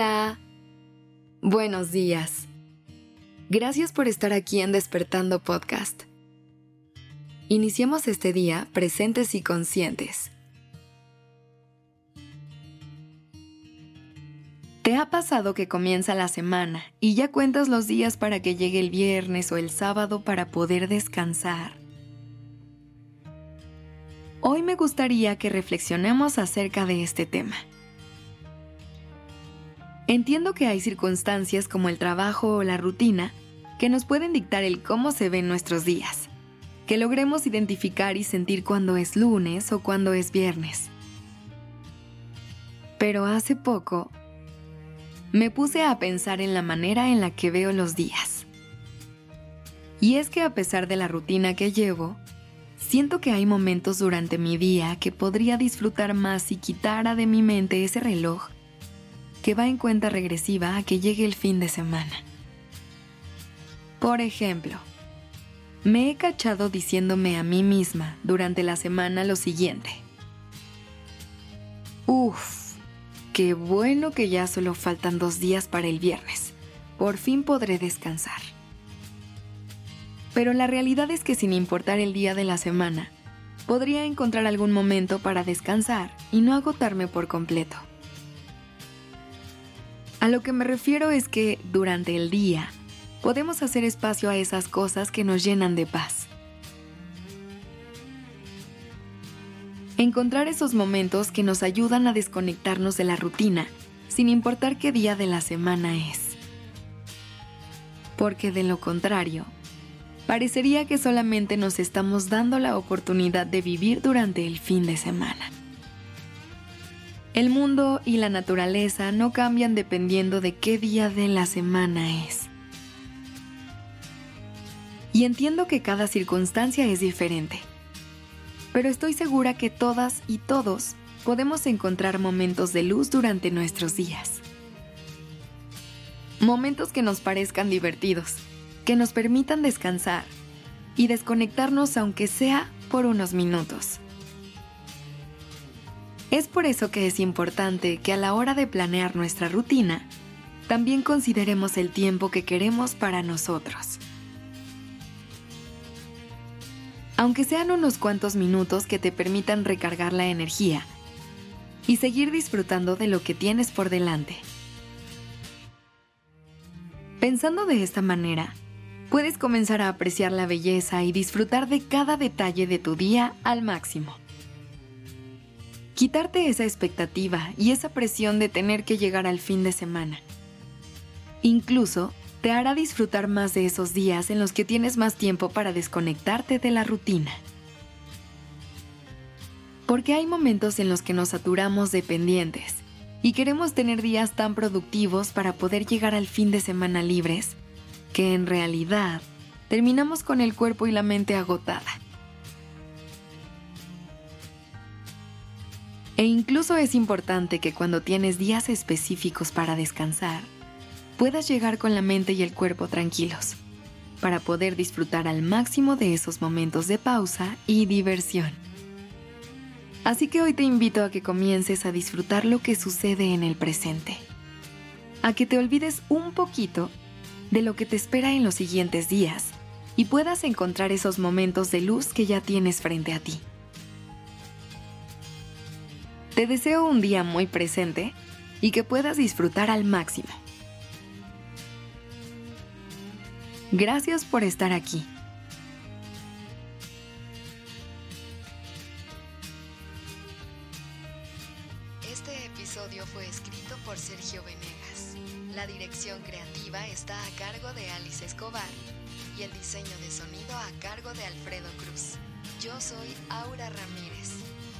Hola. Buenos días. Gracias por estar aquí en Despertando Podcast. Iniciemos este día presentes y conscientes. ¿Te ha pasado que comienza la semana y ya cuentas los días para que llegue el viernes o el sábado para poder descansar? Hoy me gustaría que reflexionemos acerca de este tema. Entiendo que hay circunstancias como el trabajo o la rutina que nos pueden dictar el cómo se ven nuestros días, que logremos identificar y sentir cuándo es lunes o cuándo es viernes. Pero hace poco me puse a pensar en la manera en la que veo los días. Y es que a pesar de la rutina que llevo, siento que hay momentos durante mi día que podría disfrutar más si quitara de mi mente ese reloj que va en cuenta regresiva a que llegue el fin de semana. Por ejemplo, me he cachado diciéndome a mí misma durante la semana lo siguiente. Uf, qué bueno que ya solo faltan dos días para el viernes. Por fin podré descansar. Pero la realidad es que sin importar el día de la semana, podría encontrar algún momento para descansar y no agotarme por completo. A lo que me refiero es que durante el día podemos hacer espacio a esas cosas que nos llenan de paz. Encontrar esos momentos que nos ayudan a desconectarnos de la rutina, sin importar qué día de la semana es. Porque de lo contrario, parecería que solamente nos estamos dando la oportunidad de vivir durante el fin de semana. El mundo y la naturaleza no cambian dependiendo de qué día de la semana es. Y entiendo que cada circunstancia es diferente, pero estoy segura que todas y todos podemos encontrar momentos de luz durante nuestros días. Momentos que nos parezcan divertidos, que nos permitan descansar y desconectarnos aunque sea por unos minutos. Es por eso que es importante que a la hora de planear nuestra rutina, también consideremos el tiempo que queremos para nosotros. Aunque sean unos cuantos minutos que te permitan recargar la energía y seguir disfrutando de lo que tienes por delante. Pensando de esta manera, puedes comenzar a apreciar la belleza y disfrutar de cada detalle de tu día al máximo. Quitarte esa expectativa y esa presión de tener que llegar al fin de semana. Incluso te hará disfrutar más de esos días en los que tienes más tiempo para desconectarte de la rutina. Porque hay momentos en los que nos saturamos de pendientes y queremos tener días tan productivos para poder llegar al fin de semana libres, que en realidad terminamos con el cuerpo y la mente agotada E incluso es importante que cuando tienes días específicos para descansar, puedas llegar con la mente y el cuerpo tranquilos, para poder disfrutar al máximo de esos momentos de pausa y diversión. Así que hoy te invito a que comiences a disfrutar lo que sucede en el presente, a que te olvides un poquito de lo que te espera en los siguientes días y puedas encontrar esos momentos de luz que ya tienes frente a ti. Te deseo un día muy presente y que puedas disfrutar al máximo. Gracias por estar aquí. Este episodio fue escrito por Sergio Venegas. La dirección creativa está a cargo de Alice Escobar y el diseño de sonido a cargo de Alfredo Cruz. Yo soy Aura Ramírez.